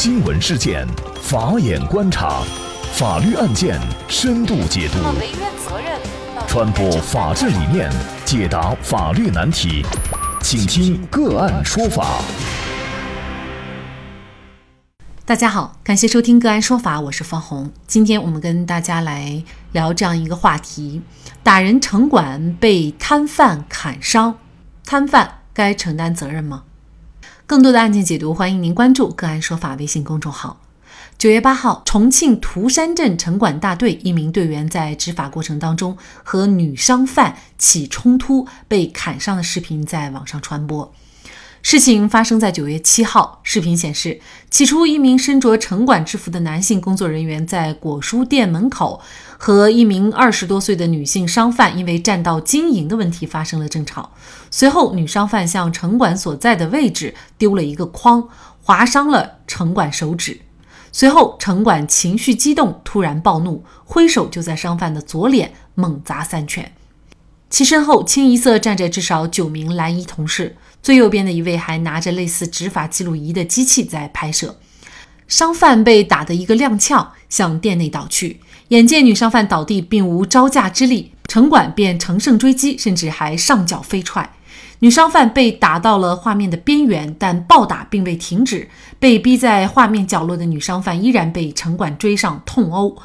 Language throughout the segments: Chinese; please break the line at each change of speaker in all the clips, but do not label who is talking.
新闻事件，法眼观察，法律案件深度解读，传播法治理念，解答法律难题，请听个案说法。
大家好，感谢收听个案说法，我是方红。今天我们跟大家来聊这样一个话题：打人城管被摊贩砍伤，摊贩该承担责任吗？更多的案件解读，欢迎您关注“个案说法”微信公众号。九月八号，重庆涂山镇城管大队一名队员在执法过程当中和女商贩起冲突，被砍伤的视频在网上传播。事情发生在九月七号。视频显示，起初一名身着城管制服的男性工作人员在果蔬店门口和一名二十多岁的女性商贩因为占道经营的问题发生了争吵。随后，女商贩向城管所在的位置丢了一个筐，划伤了城管手指。随后，城管情绪激动，突然暴怒，挥手就在商贩的左脸猛砸三拳。其身后清一色站着至少九名蓝衣同事。最右边的一位还拿着类似执法记录仪的机器在拍摄，商贩被打得一个踉跄，向店内倒去。眼见女商贩倒地，并无招架之力，城管便乘胜追击，甚至还上脚飞踹。女商贩被打到了画面的边缘，但暴打并未停止。被逼在画面角落的女商贩依然被城管追上痛殴。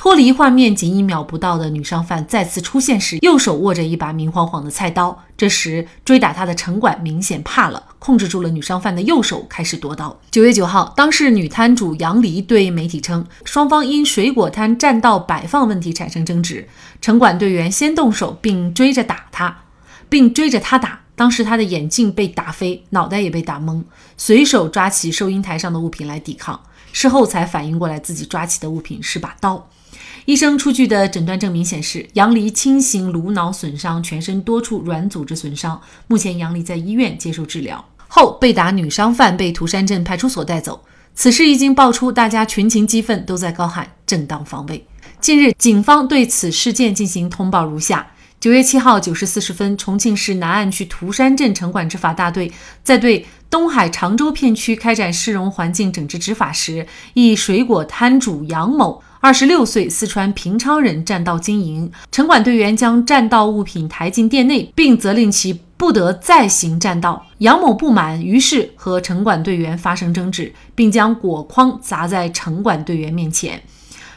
脱离画面仅一秒不到的女商贩再次出现时，右手握着一把明晃晃的菜刀。这时，追打她的城管明显怕了，控制住了女商贩的右手，开始夺刀。九月九号，当事女摊主杨黎对媒体称，双方因水果摊占道摆放问题产生争执，城管队员先动手，并追着打她，并追着她打。当时她的眼镜被打飞，脑袋也被打懵，随手抓起收银台上的物品来抵抗，事后才反应过来自己抓起的物品是把刀。医生出具的诊断证明显示，杨黎轻型颅脑损伤，全身多处软组织损伤。目前，杨黎在医院接受治疗。后被打女商贩被涂山镇派出所带走。此事一经爆出，大家群情激愤，都在高喊正当防卫。近日，警方对此事件进行通报如下：九月七号九时四十分，重庆市南岸区涂山镇城管执法大队在对东海常州片区开展市容环境整治执法时，一水果摊主杨某。二十六岁，四川平昌人，占道经营。城管队员将占道物品抬进店内，并责令其不得再行占道。杨某不满，于是和城管队员发生争执，并将果筐砸在城管队员面前。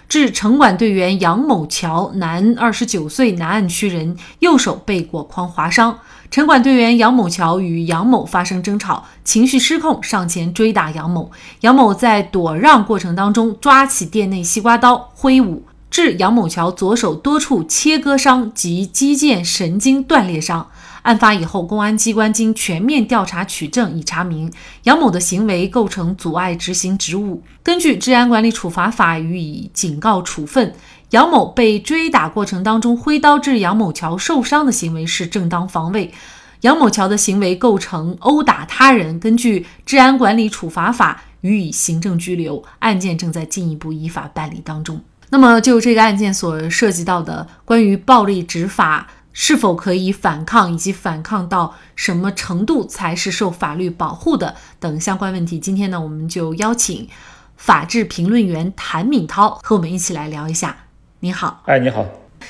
致城管队员杨某桥，男，二十九岁，南岸区人，右手被果筐划伤。城管队员杨某桥与杨某发生争吵，情绪失控，上前追打杨某。杨某在躲让过程当中，抓起店内西瓜刀挥舞，致杨某桥左手多处切割伤及肌腱神经断裂伤。案发以后，公安机关经全面调查取证，已查明杨某的行为构成阻碍执行职务，根据《治安管理处罚法》予以警告处分。杨某被追打过程当中挥刀致杨某桥受伤的行为是正当防卫，杨某桥的行为构成殴打他人，根据《治安管理处罚法》予以行政拘留，案件正在进一步依法办理当中。那么，就这个案件所涉及到的关于暴力执法。是否可以反抗，以及反抗到什么程度才是受法律保护的等相关问题，今天呢，我们就邀请法治评论员谭敏涛和我们一起来聊一下。你好，
哎，你好。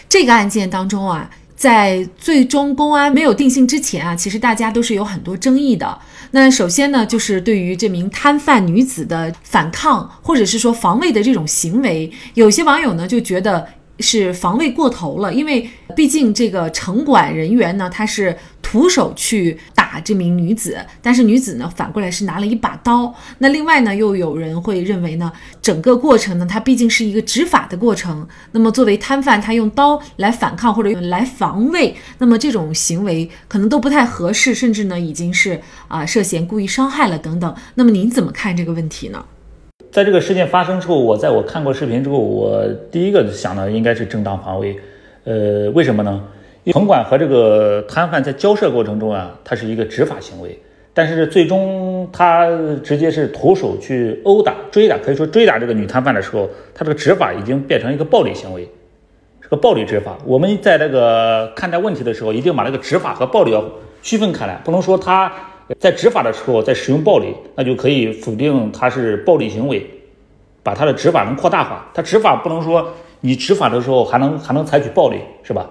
这个案件当中啊，在最终公安没有定性之前啊，其实大家都是有很多争议的。那首先呢，就是对于这名摊贩女子的反抗，或者是说防卫的这种行为，有些网友呢就觉得。是防卫过头了，因为毕竟这个城管人员呢，他是徒手去打这名女子，但是女子呢反过来是拿了一把刀。那另外呢，又有人会认为呢，整个过程呢，它毕竟是一个执法的过程。那么作为摊贩，他用刀来反抗或者用来防卫，那么这种行为可能都不太合适，甚至呢已经是啊涉嫌故意伤害了等等。那么您怎么看这个问题呢？
在这个事件发生之后，我在我看过视频之后，我第一个想的应该是正当防卫。呃，为什么呢？城管和这个摊贩在交涉过程中啊，它是一个执法行为，但是最终他直接是徒手去殴打、追打，可以说追打这个女摊贩的时候，他这个执法已经变成一个暴力行为，是个暴力执法。我们在这个看待问题的时候，一定把这个执法和暴力要区分开来，不能说他。在执法的时候在使用暴力，那就可以否定他是暴力行为，把他的执法能扩大化。他执法不能说你执法的时候还能还能采取暴力，是吧？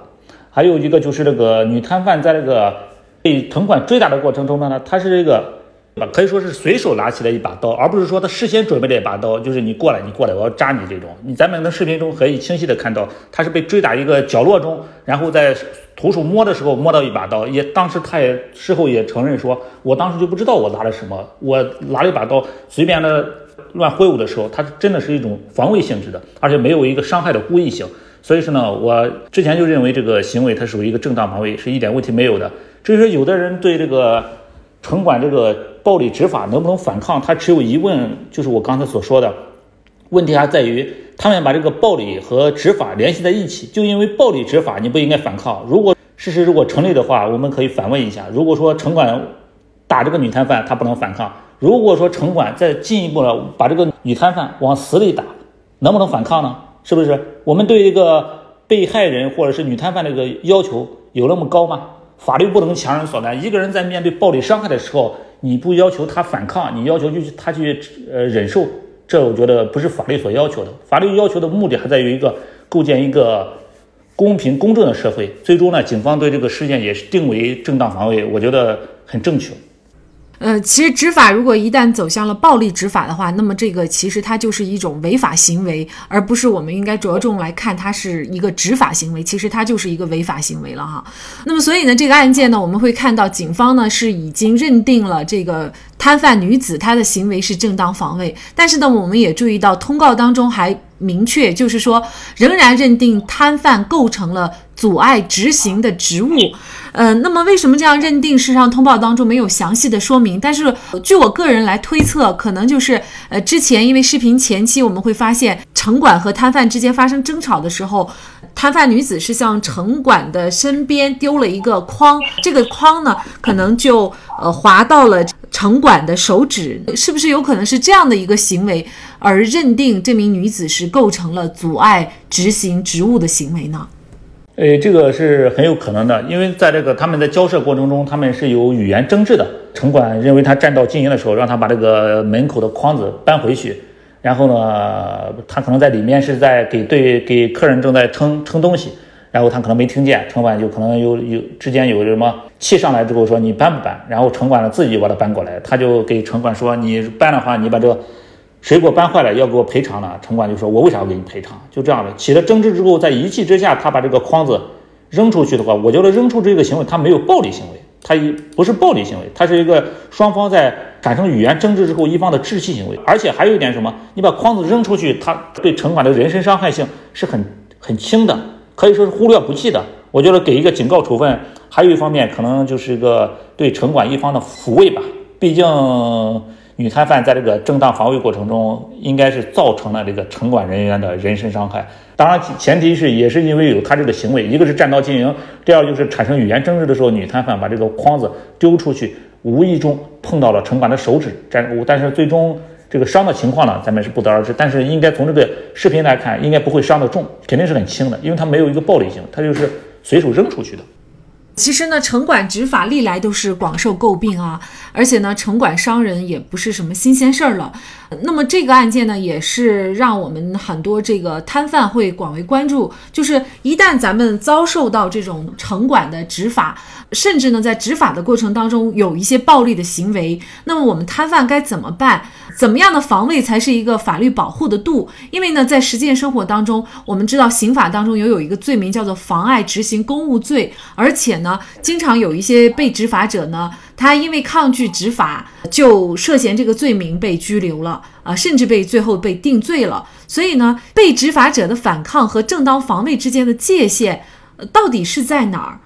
还有一个就是这个女摊贩在这个被城管追打的过程中呢，她是这个。可以说是随手拿起了一把刀，而不是说他事先准备了一把刀，就是你过来，你过来，我要扎你这种。你咱们的视频中可以清晰的看到，他是被追打一个角落中，然后在徒手摸的时候摸到一把刀，也当时他也事后也承认说，我当时就不知道我拿了什么，我拿了一把刀，随便的乱挥舞的时候，他真的是一种防卫性质的，而且没有一个伤害的故意性。所以说呢，我之前就认为这个行为它属于一个正当防卫，是一点问题没有的。至于说有的人对这个城管这个。暴力执法能不能反抗？他持有疑问，就是我刚才所说的，问题还在于他们把这个暴力和执法联系在一起。就因为暴力执法，你不应该反抗。如果事实如果成立的话，我们可以反问一下：如果说城管打这个女摊贩，他不能反抗；如果说城管再进一步的把这个女摊贩往死里打，能不能反抗。呢？是不是？我们对一个被害人或者是女摊贩这个要求有那么高吗？法律不能强人所难。一个人在面对暴力伤害的时候，你不要求他反抗，你要求去他去呃忍受，这我觉得不是法律所要求的。法律要求的目的还在于一个构建一个公平公正的社会。最终呢，警方对这个事件也是定为正当防卫，我觉得很正确。
呃，其实执法如果一旦走向了暴力执法的话，那么这个其实它就是一种违法行为，而不是我们应该着重来看它是一个执法行为，其实它就是一个违法行为了哈。那么所以呢，这个案件呢，我们会看到警方呢是已经认定了这个摊贩女子她的行为是正当防卫，但是呢，我们也注意到通告当中还明确，就是说仍然认定摊贩构成了阻碍执行的职务。呃，那么为什么这样认定？事实上，通报当中没有详细的说明。但是，据我个人来推测，可能就是呃，之前因为视频前期我们会发现，城管和摊贩之间发生争吵的时候，摊贩女子是向城管的身边丢了一个筐，这个筐呢，可能就呃滑到了城管的手指，是不是有可能是这样的一个行为，而认定这名女子是构成了阻碍执行职务的行为呢？
诶，这个是很有可能的，因为在这个他们在交涉过程中，他们是有语言争执的。城管认为他占道经营的时候，让他把这个门口的筐子搬回去，然后呢，他可能在里面是在给对给客人正在称称东西，然后他可能没听见，城管就可能有有之间有什么气上来之后说你搬不搬，然后城管呢自己就把它搬过来，他就给城管说你搬的话，你把这个。水果搬坏了要给我赔偿呢？城管就说：“我为啥要给你赔偿？”就这样的起了争执之后，在一气之下，他把这个筐子扔出去的话，我觉得扔出这个行为，他没有暴力行为，他一不是暴力行为，他是一个双方在产生语言争执之后一方的窒息行为。而且还有一点什么？你把筐子扔出去，他对城管的人身伤害性是很很轻的，可以说是忽略不计的。我觉得给一个警告处分，还有一方面可能就是一个对城管一方的抚慰吧，毕竟。女摊贩在这个正当防卫过程中，应该是造成了这个城管人员的人身伤害。当然，前提是也是因为有他这个行为，一个是占道经营，第二就是产生语言争执的时候，女摊贩把这个筐子丢出去，无意中碰到了城管的手指，沾但是最终这个伤的情况呢，咱们是不得而知。但是应该从这个视频来看，应该不会伤得重，肯定是很轻的，因为他没有一个暴力性，他就是随手扔出去的。
其实呢，城管执法历来都是广受诟病啊，而且呢，城管伤人也不是什么新鲜事儿了。那么这个案件呢，也是让我们很多这个摊贩会广为关注。就是一旦咱们遭受到这种城管的执法，甚至呢在执法的过程当中有一些暴力的行为，那么我们摊贩该怎么办？怎么样的防卫才是一个法律保护的度？因为呢，在实践生活当中，我们知道刑法当中也有一个罪名叫做妨碍执行公务罪，而且呢，经常有一些被执法者呢。他因为抗拒执法，就涉嫌这个罪名被拘留了啊，甚至被最后被定罪了。所以呢，被执法者的反抗和正当防卫之间的界限，到底是在哪儿？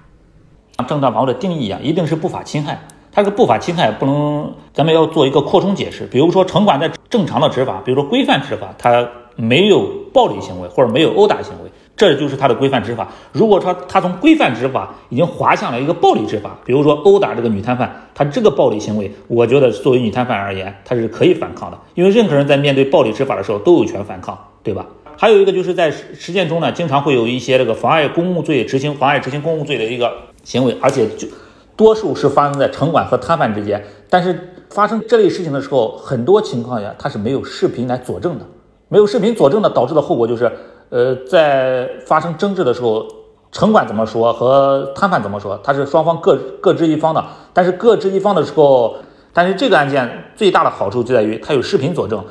正当防卫的定义啊，一定是不法侵害。它这个不法侵害不能，咱们要做一个扩充解释。比如说，城管在正常的执法，比如说规范执法，它没有暴力行为或者没有殴打行为。这就是他的规范执法。如果说他从规范执法已经滑向了一个暴力执法，比如说殴打这个女摊贩，他这个暴力行为，我觉得作为女摊贩而言，他是可以反抗的，因为任何人在面对暴力执法的时候都有权反抗，对吧？还有一个就是在实践中呢，经常会有一些这个妨碍公务罪执行、妨碍执行公务罪的一个行为，而且就多数是发生在城管和摊贩之间。但是发生这类事情的时候，很多情况下它是没有视频来佐证的，没有视频佐证的，导致的后果就是，呃，在发生争执的时候，城管怎么说和摊贩怎么说，他是双方各各执一方的。但是各执一方的时候，但是这个案件最大的好处就在于它有视频佐证，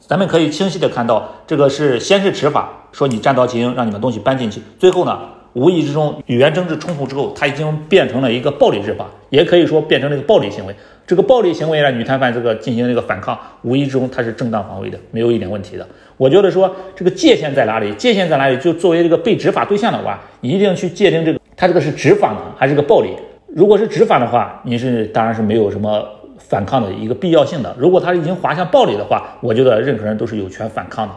咱们可以清晰的看到，这个是先是执法，说你占道经营，让你们东西搬进去，最后呢。无意之中语言争执冲突之后，它已经变成了一个暴力执法，也可以说变成了一个暴力行为。这个暴力行为让女摊贩这个进行了一个反抗，无意之中它是正当防卫的，没有一点问题的。我觉得说这个界限在哪里？界限在哪里？就作为这个被执法对象的话，你一定去界定这个，他这个是执法呢，还是个暴力？如果是执法的话，你是当然是没有什么反抗的一个必要性的。如果他已经滑向暴力的话，我觉得任何人都是有权反抗的。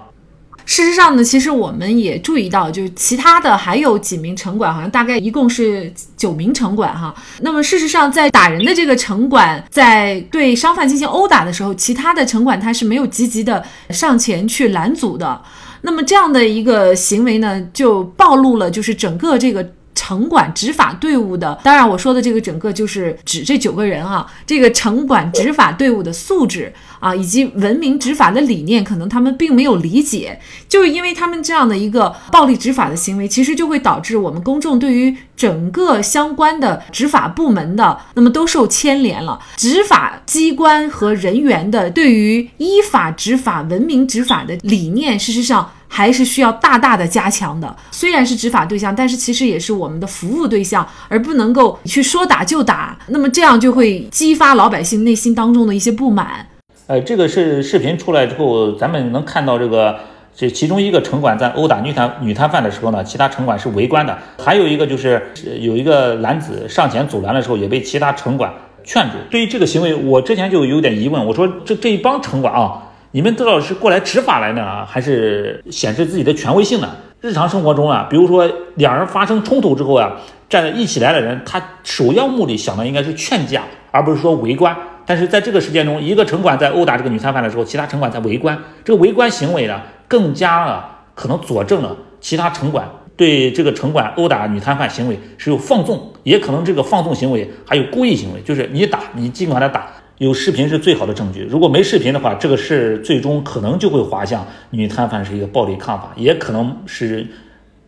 事实上呢，其实我们也注意到，就是其他的还有几名城管，好像大概一共是九名城管哈。那么事实上，在打人的这个城管在对商贩进行殴打的时候，其他的城管他是没有积极的上前去拦阻的。那么这样的一个行为呢，就暴露了就是整个这个。城管执法队伍的，当然我说的这个整个就是指这九个人啊，这个城管执法队伍的素质啊，以及文明执法的理念，可能他们并没有理解，就是因为他们这样的一个暴力执法的行为，其实就会导致我们公众对于整个相关的执法部门的，那么都受牵连了。执法机关和人员的对于依法执法、文明执法的理念，事实上。还是需要大大的加强的。虽然是执法对象，但是其实也是我们的服务对象，而不能够去说打就打。那么这样就会激发老百姓内心当中的一些不满。
呃，这个是视频出来之后，咱们能看到这个这其中一个城管在殴打女摊女摊贩的时候呢，其他城管是围观的。还有一个就是有一个男子上前阻拦的时候，也被其他城管劝住。对于这个行为，我之前就有点疑问，我说这这一帮城管啊。你们知道是过来执法来呢，还是显示自己的权威性呢？日常生活中啊，比如说两人发生冲突之后啊，站在一起来的人，他首要目的想的应该是劝架，而不是说围观。但是在这个事件中，一个城管在殴打这个女摊贩的时候，其他城管在围观。这个围观行为呢，更加了可能佐证了其他城管对这个城管殴打女摊贩行为是有放纵，也可能这个放纵行为还有故意行为，就是你打你尽管的打。有视频是最好的证据。如果没视频的话，这个事最终可能就会滑向女摊贩是一个暴力抗法，也可能是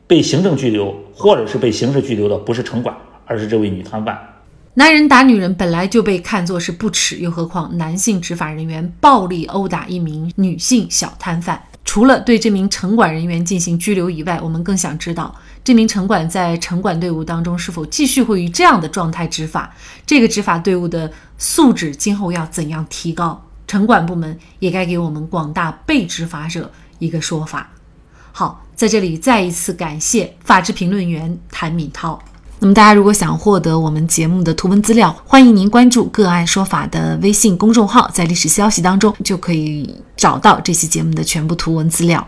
被行政拘留，或者是被刑事拘留的不是城管，而是这位女摊贩。
男人打女人本来就被看作是不耻，又何况男性执法人员暴力殴打一名女性小摊贩？除了对这名城管人员进行拘留以外，我们更想知道。这名城管在城管队伍当中是否继续会以这样的状态执法？这个执法队伍的素质今后要怎样提高？城管部门也该给我们广大被执法者一个说法。好，在这里再一次感谢法制评论员谭敏涛。那么，大家如果想获得我们节目的图文资料，欢迎您关注“个案说法”的微信公众号，在历史消息当中就可以找到这期节目的全部图文资料。